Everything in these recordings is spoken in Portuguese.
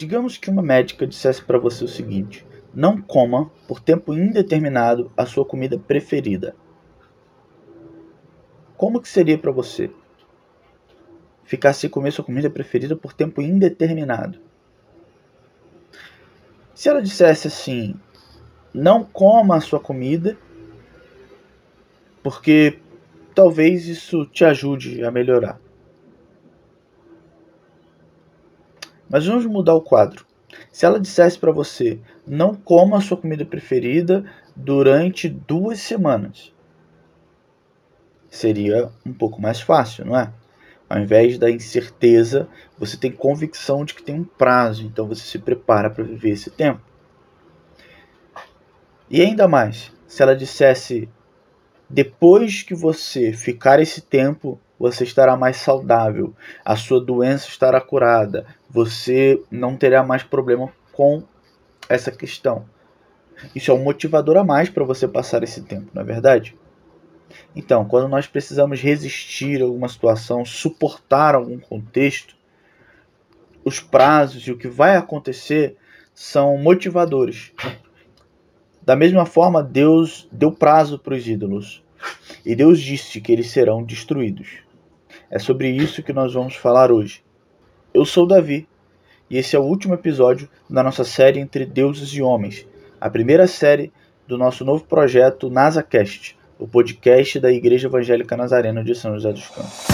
Digamos que uma médica dissesse para você o seguinte: não coma por tempo indeterminado a sua comida preferida. Como que seria para você ficar sem comer sua comida preferida por tempo indeterminado? Se ela dissesse assim: não coma a sua comida, porque talvez isso te ajude a melhorar. Mas vamos mudar o quadro. Se ela dissesse para você, não coma a sua comida preferida durante duas semanas, seria um pouco mais fácil, não é? Ao invés da incerteza, você tem convicção de que tem um prazo, então você se prepara para viver esse tempo. E ainda mais, se ela dissesse, depois que você ficar esse tempo, você estará mais saudável, a sua doença estará curada, você não terá mais problema com essa questão. Isso é um motivador a mais para você passar esse tempo, não é verdade? Então, quando nós precisamos resistir a alguma situação, suportar algum contexto, os prazos e o que vai acontecer são motivadores. Da mesma forma, Deus deu prazo para os ídolos e Deus disse que eles serão destruídos. É sobre isso que nós vamos falar hoje. Eu sou Davi e esse é o último episódio da nossa série Entre Deuses e Homens, a primeira série do nosso novo projeto NasaCast, o podcast da Igreja Evangélica Nazarena de São José dos Campos.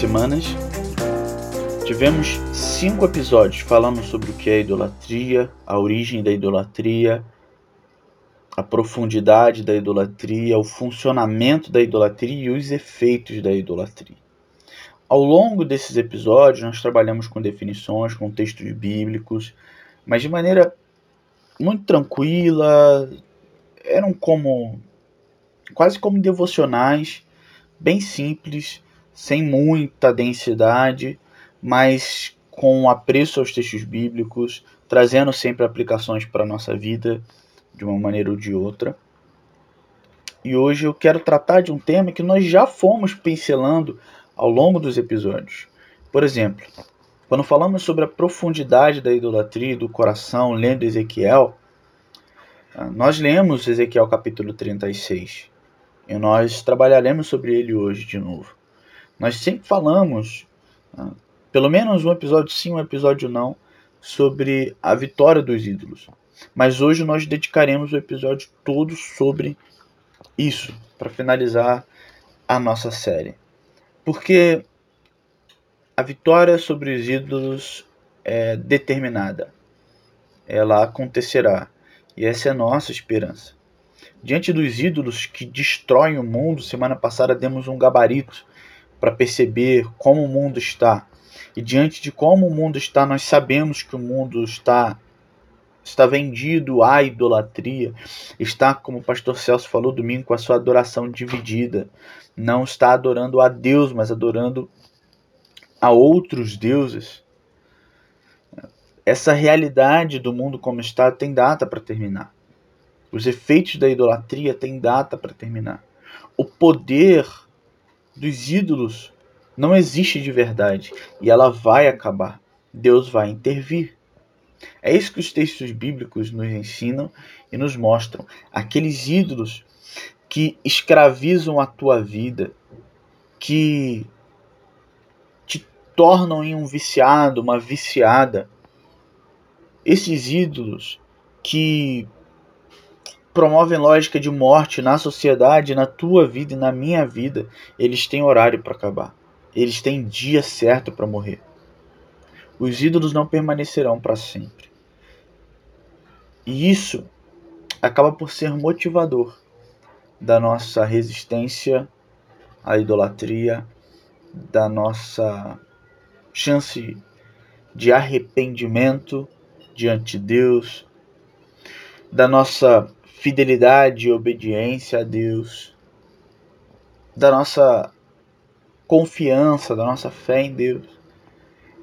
Semanas, tivemos cinco episódios falando sobre o que é idolatria, a origem da idolatria, a profundidade da idolatria, o funcionamento da idolatria e os efeitos da idolatria. Ao longo desses episódios, nós trabalhamos com definições, com textos bíblicos, mas de maneira muito tranquila, eram como quase como devocionais, bem simples, sem muita densidade, mas com apreço aos textos bíblicos, trazendo sempre aplicações para a nossa vida de uma maneira ou de outra. E hoje eu quero tratar de um tema que nós já fomos pincelando ao longo dos episódios. Por exemplo, quando falamos sobre a profundidade da idolatria do coração, lendo Ezequiel, ah, nós lemos Ezequiel capítulo 36 e nós trabalharemos sobre ele hoje de novo. Nós sempre falamos, ah, pelo menos um episódio sim, um episódio não, sobre a vitória dos ídolos. Mas hoje nós dedicaremos o episódio todo sobre isso, para finalizar a nossa série. Porque a vitória sobre os ídolos é determinada. Ela acontecerá. E essa é a nossa esperança. Diante dos ídolos que destroem o mundo, semana passada demos um gabarito para perceber como o mundo está. E diante de como o mundo está, nós sabemos que o mundo está está vendido à idolatria, está, como o pastor Celso falou domingo, com a sua adoração dividida. Não está adorando a Deus, mas adorando a outros deuses. Essa realidade do mundo como está tem data para terminar. Os efeitos da idolatria têm data para terminar. O poder dos ídolos não existe de verdade e ela vai acabar. Deus vai intervir. É isso que os textos bíblicos nos ensinam e nos mostram. Aqueles ídolos que escravizam a tua vida, que te tornam em um viciado, uma viciada. Esses ídolos que promovem lógica de morte na sociedade, na tua vida e na minha vida, eles têm horário para acabar. Eles têm dia certo para morrer. Os ídolos não permanecerão para sempre. E isso acaba por ser motivador da nossa resistência à idolatria, da nossa chance de arrependimento diante de Deus, da nossa fidelidade e obediência a Deus, da nossa confiança, da nossa fé em Deus.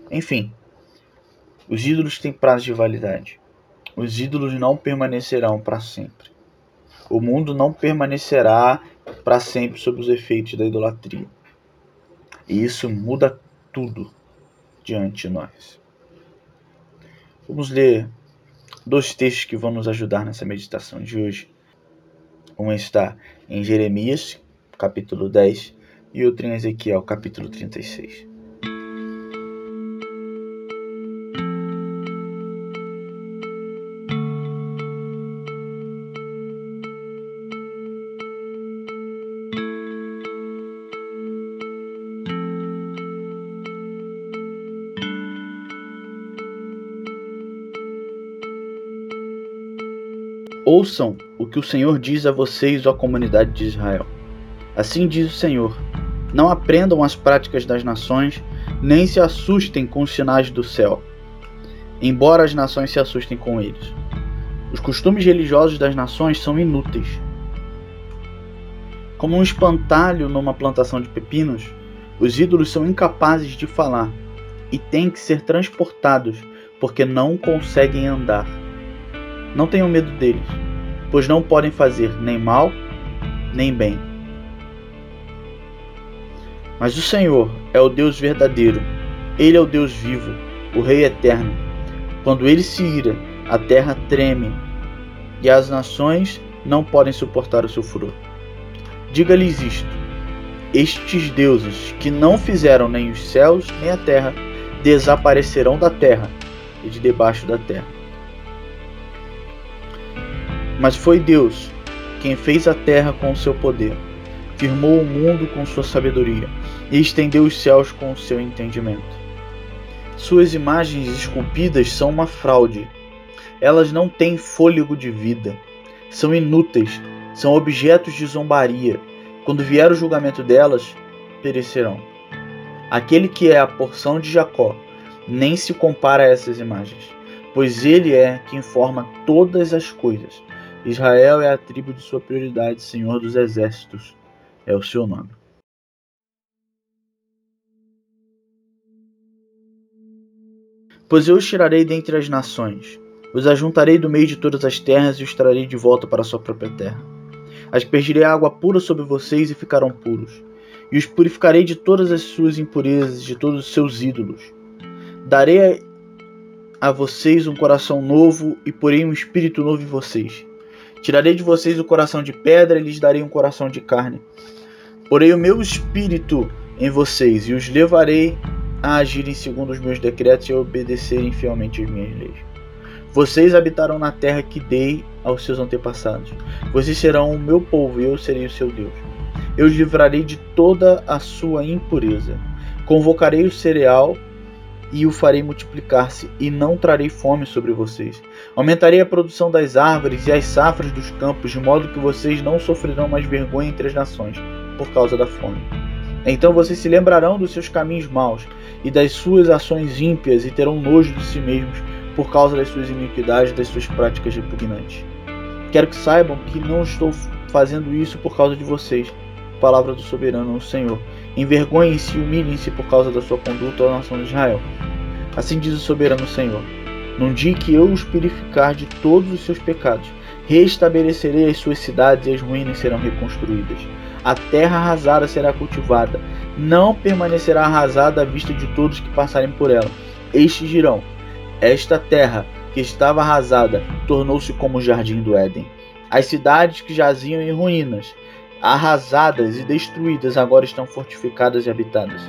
Enfim, os ídolos têm prazo de validade. Os ídolos não permanecerão para sempre. O mundo não permanecerá para sempre sob os efeitos da idolatria. E isso muda tudo diante de nós. Vamos ler dois textos que vão nos ajudar nessa meditação de hoje. Um está em Jeremias, capítulo 10, e outro em Ezequiel, capítulo 36. Ouçam o que o Senhor diz a vocês, ó comunidade de Israel. Assim diz o Senhor: Não aprendam as práticas das nações, nem se assustem com os sinais do céu, embora as nações se assustem com eles. Os costumes religiosos das nações são inúteis. Como um espantalho numa plantação de pepinos, os ídolos são incapazes de falar e têm que ser transportados porque não conseguem andar. Não tenham medo deles, pois não podem fazer nem mal nem bem. Mas o Senhor é o Deus verdadeiro, Ele é o Deus vivo, o Rei eterno. Quando ele se ira, a terra treme e as nações não podem suportar o seu furor. Diga-lhes isto: estes deuses que não fizeram nem os céus nem a terra desaparecerão da terra e de debaixo da terra. Mas foi Deus quem fez a terra com o seu poder, firmou o mundo com sua sabedoria e estendeu os céus com o seu entendimento. Suas imagens esculpidas são uma fraude. Elas não têm fôlego de vida, são inúteis, são objetos de zombaria. Quando vier o julgamento delas, perecerão. Aquele que é a porção de Jacó nem se compara a essas imagens, pois ele é quem forma todas as coisas Israel é a tribo de sua prioridade, Senhor dos exércitos é o seu nome. Pois eu os tirarei dentre as nações, os ajuntarei do meio de todas as terras e os trarei de volta para a sua própria terra. Aspergirei água pura sobre vocês e ficarão puros, e os purificarei de todas as suas impurezas, de todos os seus ídolos. Darei a vocês um coração novo e porei um espírito novo em vocês. Tirarei de vocês o coração de pedra e lhes darei um coração de carne. Porei o meu espírito em vocês e os levarei a agirem segundo os meus decretos e a obedecerem fielmente as minhas leis. Vocês habitarão na terra que dei aos seus antepassados. Vocês serão o meu povo e eu serei o seu Deus. Eu os livrarei de toda a sua impureza. Convocarei o cereal e o farei multiplicar-se, e não trarei fome sobre vocês. Aumentarei a produção das árvores e as safras dos campos, de modo que vocês não sofrerão mais vergonha entre as nações, por causa da fome. Então vocês se lembrarão dos seus caminhos maus e das suas ações ímpias, e terão nojo de si mesmos, por causa das suas iniquidades e das suas práticas repugnantes. Quero que saibam que não estou fazendo isso por causa de vocês. Palavra do soberano, o Senhor Envergonhem-se e humilhem-se por causa da sua conduta à nação de Israel. Assim diz o soberano Senhor: Num dia que eu os purificar de todos os seus pecados, restabelecerei as suas cidades e as ruínas serão reconstruídas. A terra arrasada será cultivada, não permanecerá arrasada à vista de todos que passarem por ela. Estes dirão: Esta terra que estava arrasada tornou-se como o jardim do Éden. As cidades que jaziam em ruínas arrasadas e destruídas agora estão fortificadas e habitadas.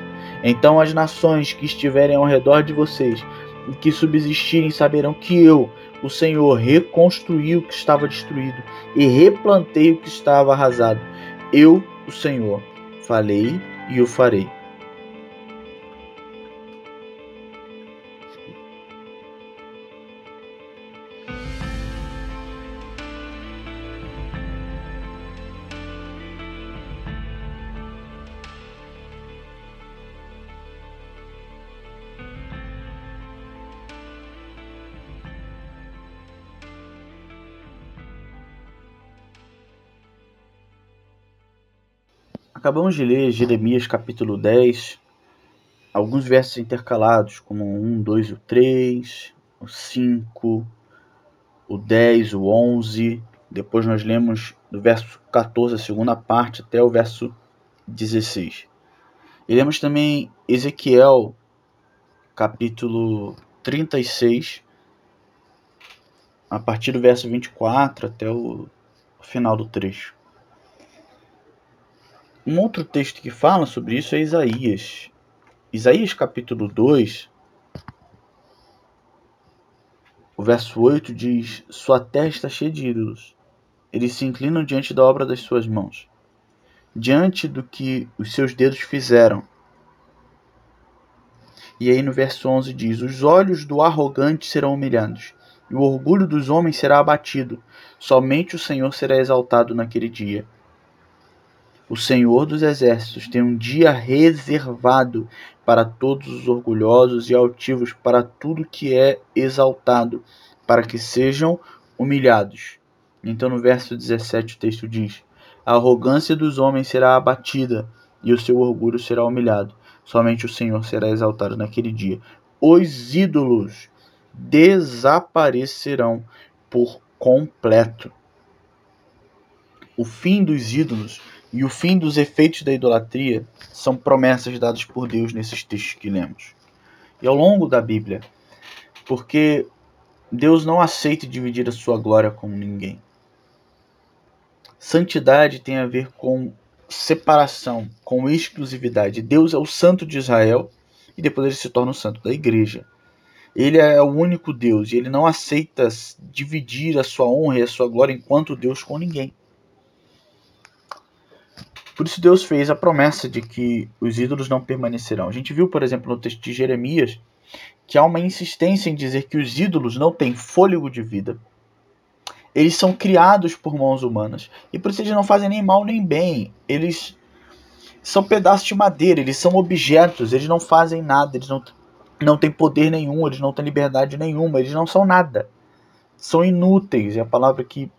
Então as nações que estiverem ao redor de vocês e que subsistirem saberão que eu, o Senhor, reconstruí o que estava destruído e replantei o que estava arrasado. Eu, o Senhor, falei e o farei. Acabamos de ler Jeremias capítulo 10, alguns versos intercalados, como o 1, 2 e o 3, o 5, o 10, o 11. Depois nós lemos do verso 14, a segunda parte, até o verso 16. E lemos também Ezequiel capítulo 36, a partir do verso 24 até o final do trecho. Um outro texto que fala sobre isso é Isaías. Isaías capítulo 2, o verso 8 diz: Sua terra está cheia de ídolos. Eles se inclinam diante da obra das suas mãos, diante do que os seus dedos fizeram. E aí no verso 11 diz: Os olhos do arrogante serão humilhados, e o orgulho dos homens será abatido. Somente o Senhor será exaltado naquele dia o Senhor dos Exércitos tem um dia reservado para todos os orgulhosos e altivos, para tudo que é exaltado, para que sejam humilhados. Então, no verso 17, o texto diz: A arrogância dos homens será abatida e o seu orgulho será humilhado. Somente o Senhor será exaltado naquele dia. Os ídolos desaparecerão por completo. O fim dos ídolos e o fim dos efeitos da idolatria são promessas dadas por Deus nesses textos que lemos. E ao longo da Bíblia, porque Deus não aceita dividir a sua glória com ninguém. Santidade tem a ver com separação, com exclusividade. Deus é o santo de Israel e depois ele se torna o santo da igreja. Ele é o único Deus e ele não aceita dividir a sua honra e a sua glória enquanto Deus com ninguém. Por isso Deus fez a promessa de que os ídolos não permanecerão. A gente viu, por exemplo, no texto de Jeremias, que há uma insistência em dizer que os ídolos não têm fôlego de vida. Eles são criados por mãos humanas. E por isso eles não fazem nem mal nem bem. Eles são pedaços de madeira, eles são objetos, eles não fazem nada, eles não, não têm poder nenhum, eles não têm liberdade nenhuma, eles não são nada. São inúteis. É a palavra que.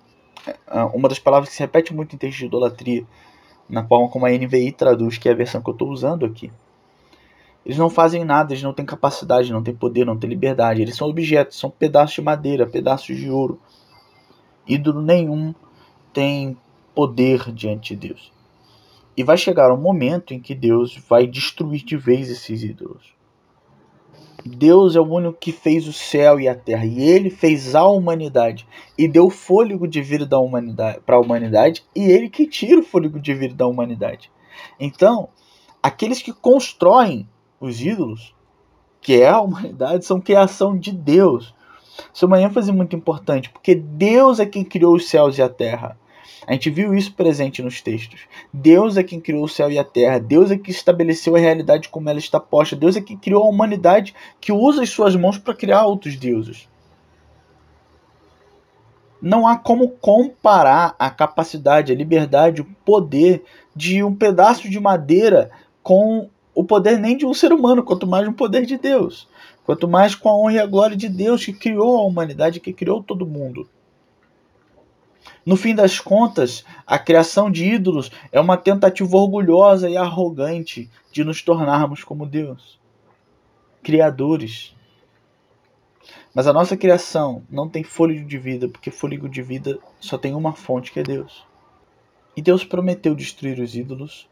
É, uma das palavras que se repete muito em texto de idolatria na forma como a NVI traduz, que é a versão que eu estou usando aqui. Eles não fazem nada, eles não têm capacidade, não têm poder, não têm liberdade. Eles são objetos, são pedaços de madeira, pedaços de ouro. Ídolo nenhum tem poder diante de Deus. E vai chegar um momento em que Deus vai destruir de vez esses ídolos. Deus é o único que fez o céu e a terra, e ele fez a humanidade e deu fôlego de vida da humanidade para a humanidade, e ele que tira o fôlego de vida da humanidade. Então, aqueles que constroem os ídolos, que é a humanidade, são criação de Deus. Isso é uma ênfase muito importante, porque Deus é quem criou os céus e a terra. A gente viu isso presente nos textos. Deus é quem criou o céu e a terra. Deus é que estabeleceu a realidade como ela está posta. Deus é quem criou a humanidade que usa as suas mãos para criar outros deuses. Não há como comparar a capacidade, a liberdade, o poder de um pedaço de madeira com o poder nem de um ser humano, quanto mais o poder de Deus. Quanto mais com a honra e a glória de Deus que criou a humanidade, que criou todo mundo. No fim das contas, a criação de ídolos é uma tentativa orgulhosa e arrogante de nos tornarmos como Deus, criadores. Mas a nossa criação não tem fôlego de vida, porque fôlego de vida só tem uma fonte, que é Deus. E Deus prometeu destruir os ídolos,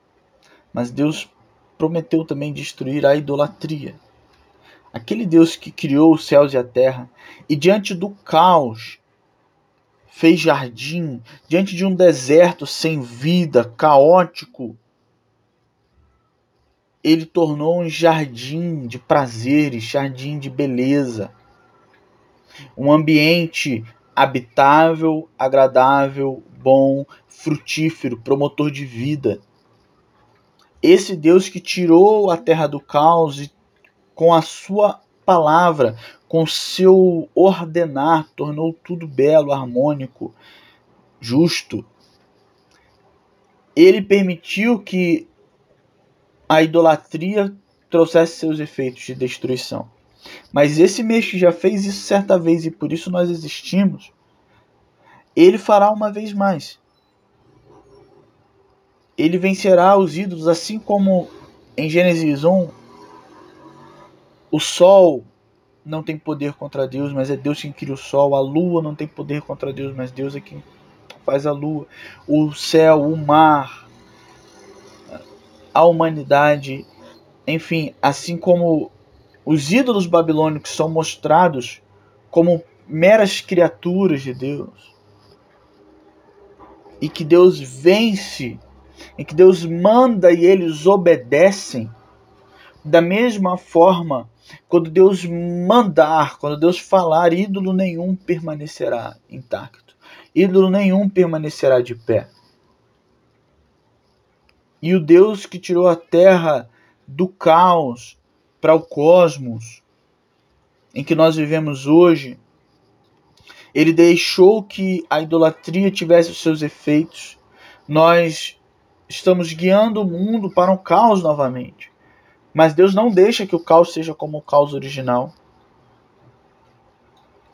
mas Deus prometeu também destruir a idolatria. Aquele Deus que criou os céus e a terra, e diante do caos fez jardim diante de um deserto sem vida, caótico. Ele tornou um jardim de prazeres, jardim de beleza. Um ambiente habitável, agradável, bom, frutífero, promotor de vida. Esse Deus que tirou a terra do caos e com a sua palavra, com seu ordenar, tornou tudo belo, harmônico, justo. Ele permitiu que a idolatria trouxesse seus efeitos de destruição. Mas esse mês que já fez isso certa vez e por isso nós existimos, ele fará uma vez mais. ele vencerá os ídolos, assim como em Gênesis 1, o sol não tem poder contra Deus, mas é Deus quem cria o sol. A lua não tem poder contra Deus, mas Deus é quem faz a lua. O céu, o mar, a humanidade, enfim, assim como os ídolos babilônicos são mostrados como meras criaturas de Deus, e que Deus vence, e que Deus manda e eles obedecem, da mesma forma, quando Deus mandar, quando Deus falar, ídolo nenhum permanecerá intacto, ídolo nenhum permanecerá de pé. E o Deus que tirou a terra do caos para o cosmos em que nós vivemos hoje, ele deixou que a idolatria tivesse os seus efeitos. Nós estamos guiando o mundo para um caos novamente. Mas Deus não deixa que o caos seja como o caos original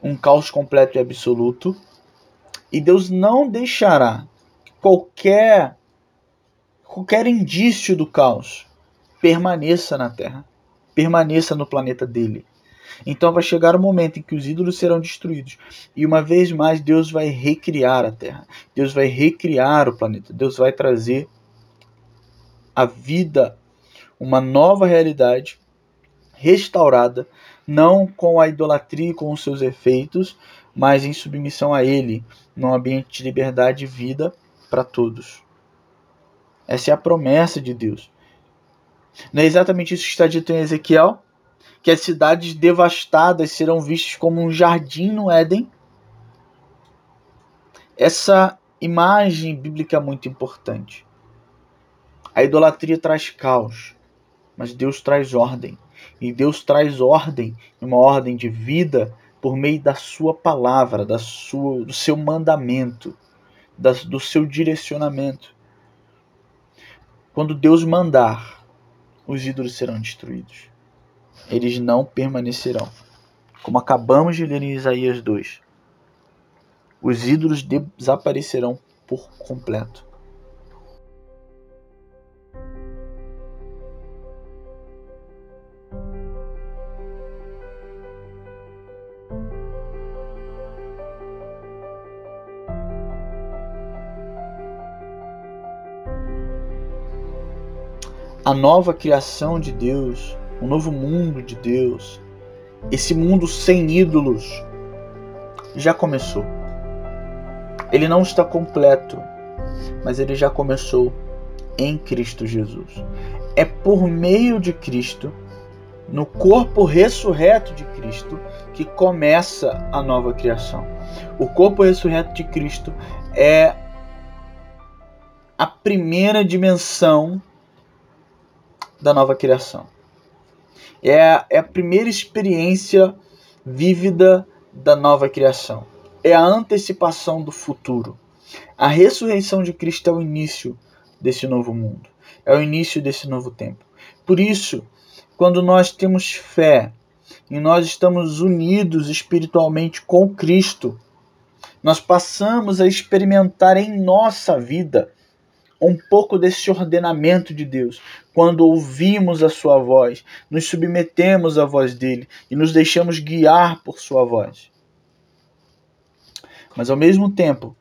um caos completo e absoluto. E Deus não deixará que qualquer qualquer indício do caos permaneça na Terra, permaneça no planeta dele. Então vai chegar o momento em que os ídolos serão destruídos. E uma vez mais Deus vai recriar a Terra. Deus vai recriar o planeta. Deus vai trazer a vida, uma nova realidade restaurada, não com a idolatria e com os seus efeitos, mas em submissão a Ele, num ambiente de liberdade e vida para todos. Essa é a promessa de Deus. Não é exatamente isso que está dito em Ezequiel? Que as cidades devastadas serão vistas como um jardim no Éden? Essa imagem bíblica é muito importante. A idolatria traz caos, mas Deus traz ordem. E Deus traz ordem, uma ordem de vida, por meio da sua palavra, da sua, do seu mandamento, da, do seu direcionamento. Quando Deus mandar, os ídolos serão destruídos. Eles não permanecerão. Como acabamos de ler em Isaías 2. Os ídolos desaparecerão por completo. A nova criação de Deus, o novo mundo de Deus, esse mundo sem ídolos, já começou. Ele não está completo, mas ele já começou em Cristo Jesus. É por meio de Cristo, no corpo ressurreto de Cristo, que começa a nova criação. O corpo ressurreto de Cristo é a primeira dimensão da nova criação. É a, é a primeira experiência vívida da nova criação. É a antecipação do futuro. A ressurreição de Cristo é o início desse novo mundo. É o início desse novo tempo. Por isso, quando nós temos fé e nós estamos unidos espiritualmente com Cristo, nós passamos a experimentar em nossa vida um pouco desse ordenamento de Deus. Quando ouvimos a sua voz, nos submetemos à voz dele e nos deixamos guiar por sua voz. Mas ao mesmo tempo,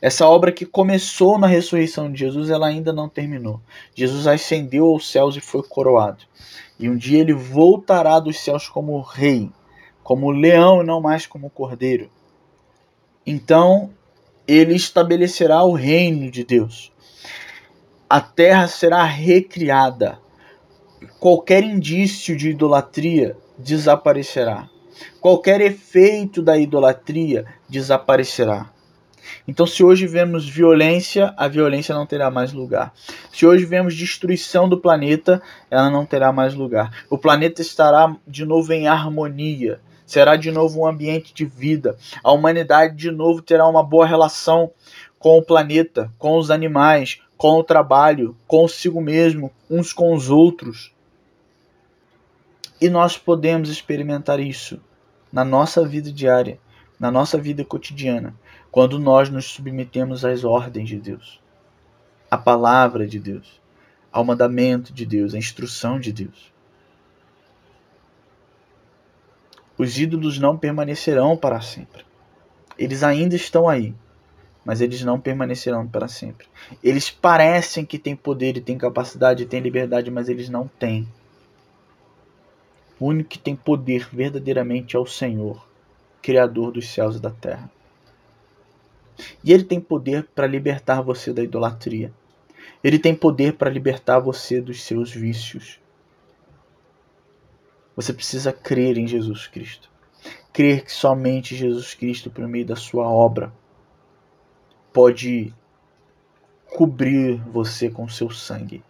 essa obra que começou na ressurreição de Jesus, ela ainda não terminou. Jesus ascendeu aos céus e foi coroado. E um dia ele voltará dos céus como rei, como leão e não mais como cordeiro. Então, ele estabelecerá o reino de Deus a terra será recriada. Qualquer indício de idolatria desaparecerá. Qualquer efeito da idolatria desaparecerá. Então, se hoje vemos violência, a violência não terá mais lugar. Se hoje vemos destruição do planeta, ela não terá mais lugar. O planeta estará de novo em harmonia. Será de novo um ambiente de vida. A humanidade de novo terá uma boa relação com o planeta, com os animais, com o trabalho, consigo mesmo, uns com os outros. E nós podemos experimentar isso na nossa vida diária, na nossa vida cotidiana, quando nós nos submetemos às ordens de Deus. a palavra de Deus, ao mandamento de Deus, à instrução de Deus. Os ídolos não permanecerão para sempre. Eles ainda estão aí, mas eles não permanecerão para sempre. Eles parecem que têm poder e têm capacidade e têm liberdade, mas eles não têm. O único que tem poder verdadeiramente é o Senhor, Criador dos céus e da terra. E ele tem poder para libertar você da idolatria. Ele tem poder para libertar você dos seus vícios. Você precisa crer em Jesus Cristo. Crer que somente Jesus Cristo, por meio da sua obra, pode cobrir você com seu sangue,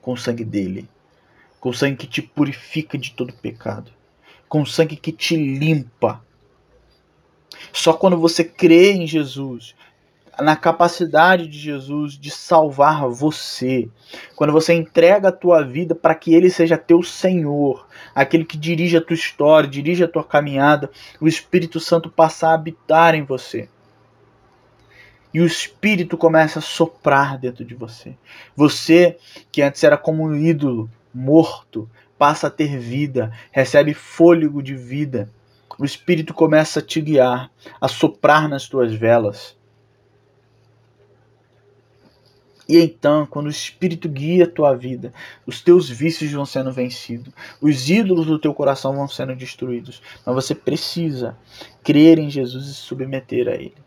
com o sangue dele, com o sangue que te purifica de todo pecado, com o sangue que te limpa. Só quando você crê em Jesus, na capacidade de Jesus de salvar você. Quando você entrega a tua vida para que ele seja teu Senhor, aquele que dirige a tua história, dirige a tua caminhada, o Espírito Santo passa a habitar em você. E o Espírito começa a soprar dentro de você. Você, que antes era como um ídolo, morto, passa a ter vida, recebe fôlego de vida. O Espírito começa a te guiar, a soprar nas tuas velas e então, quando o Espírito guia a tua vida, os teus vícios vão sendo vencidos, os ídolos do teu coração vão sendo destruídos. Mas você precisa crer em Jesus e se submeter a Ele.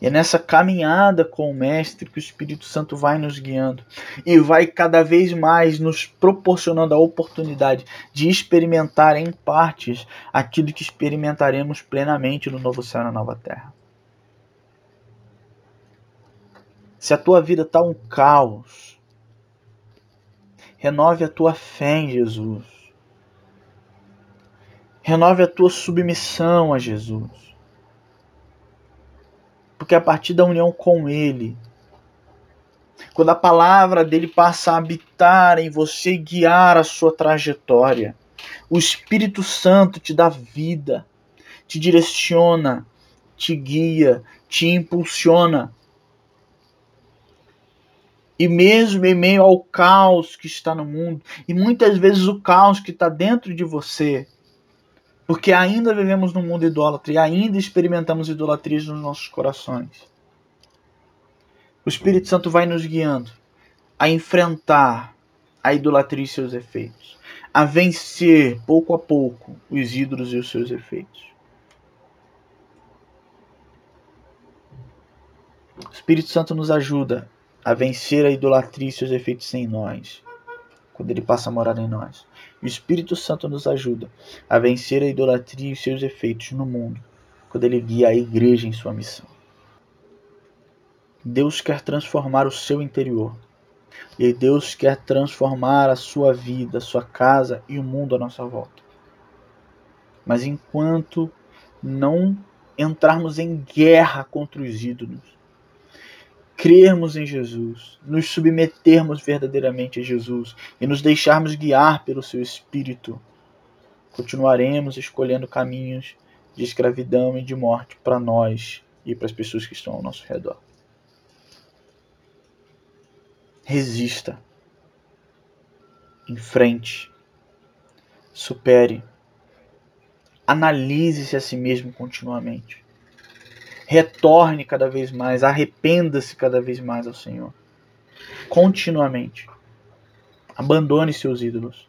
E é nessa caminhada com o Mestre que o Espírito Santo vai nos guiando e vai cada vez mais nos proporcionando a oportunidade de experimentar em partes aquilo que experimentaremos plenamente no novo céu e na nova terra. Se a tua vida está um caos, renove a tua fé em Jesus. Renove a tua submissão a Jesus. Porque a partir da união com Ele, quando a palavra dele passa a habitar em você e guiar a sua trajetória, o Espírito Santo te dá vida, te direciona, te guia, te impulsiona. E mesmo em meio ao caos que está no mundo, e muitas vezes o caos que está dentro de você, porque ainda vivemos num mundo idólatra e ainda experimentamos idolatrias nos nossos corações. O Espírito Santo vai nos guiando a enfrentar a idolatria e seus efeitos, a vencer pouco a pouco os ídolos e os seus efeitos. O Espírito Santo nos ajuda a vencer a idolatria e seus efeitos em nós, quando ele passa a morar em nós. O Espírito Santo nos ajuda a vencer a idolatria e seus efeitos no mundo, quando ele guia a igreja em sua missão. Deus quer transformar o seu interior. E Deus quer transformar a sua vida, a sua casa e o mundo à nossa volta. Mas enquanto não entrarmos em guerra contra os ídolos, crermos em Jesus, nos submetermos verdadeiramente a Jesus e nos deixarmos guiar pelo seu Espírito, continuaremos escolhendo caminhos de escravidão e de morte para nós e para as pessoas que estão ao nosso redor. Resista. Enfrente. Supere. Analise-se a si mesmo continuamente retorne cada vez mais, arrependa-se cada vez mais ao Senhor. Continuamente. Abandone seus ídolos.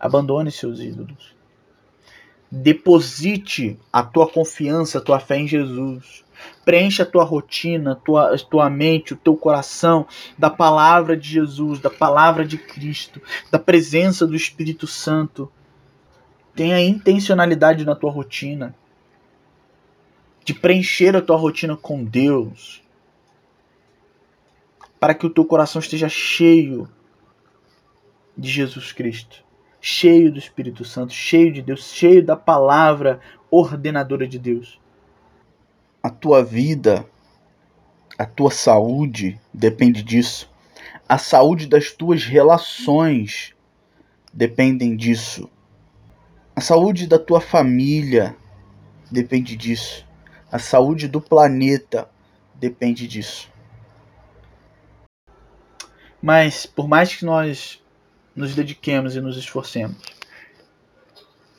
Abandone seus ídolos. Deposite a tua confiança, a tua fé em Jesus. Preencha a tua rotina, a tua, a tua mente, o teu coração da palavra de Jesus, da palavra de Cristo, da presença do Espírito Santo. Tenha intencionalidade na tua rotina de preencher a tua rotina com Deus, para que o teu coração esteja cheio de Jesus Cristo, cheio do Espírito Santo, cheio de Deus, cheio da palavra ordenadora de Deus. A tua vida, a tua saúde depende disso. A saúde das tuas relações dependem disso. A saúde da tua família depende disso. A saúde do planeta depende disso. Mas por mais que nós nos dediquemos e nos esforcemos,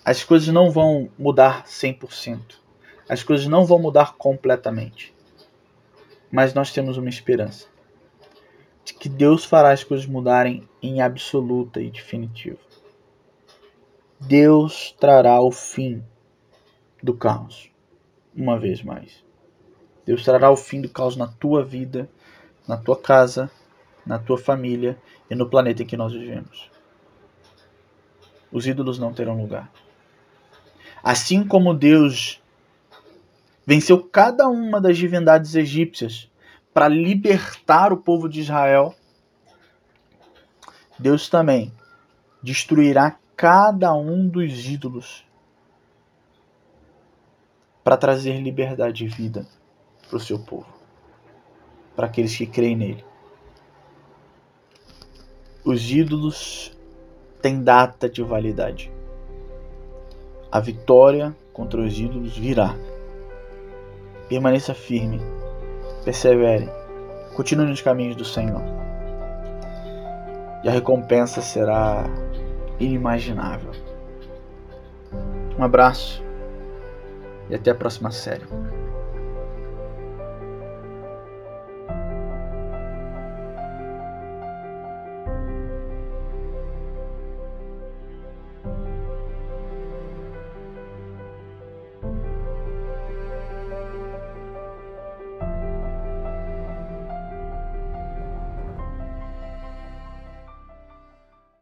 as coisas não vão mudar 100%. As coisas não vão mudar completamente. Mas nós temos uma esperança de que Deus fará as coisas mudarem em absoluta e definitiva. Deus trará o fim do caos, uma vez mais. Deus trará o fim do caos na tua vida, na tua casa, na tua família e no planeta em que nós vivemos. Os ídolos não terão lugar. Assim como Deus venceu cada uma das divindades egípcias para libertar o povo de Israel, Deus também destruirá cada um dos ídolos para trazer liberdade e vida para o seu povo, para aqueles que creem nele. Os ídolos têm data de validade. A vitória contra os ídolos virá. Permaneça firme, persevere, continue nos caminhos do Senhor. E a recompensa será inimaginável. Um abraço e até a próxima série.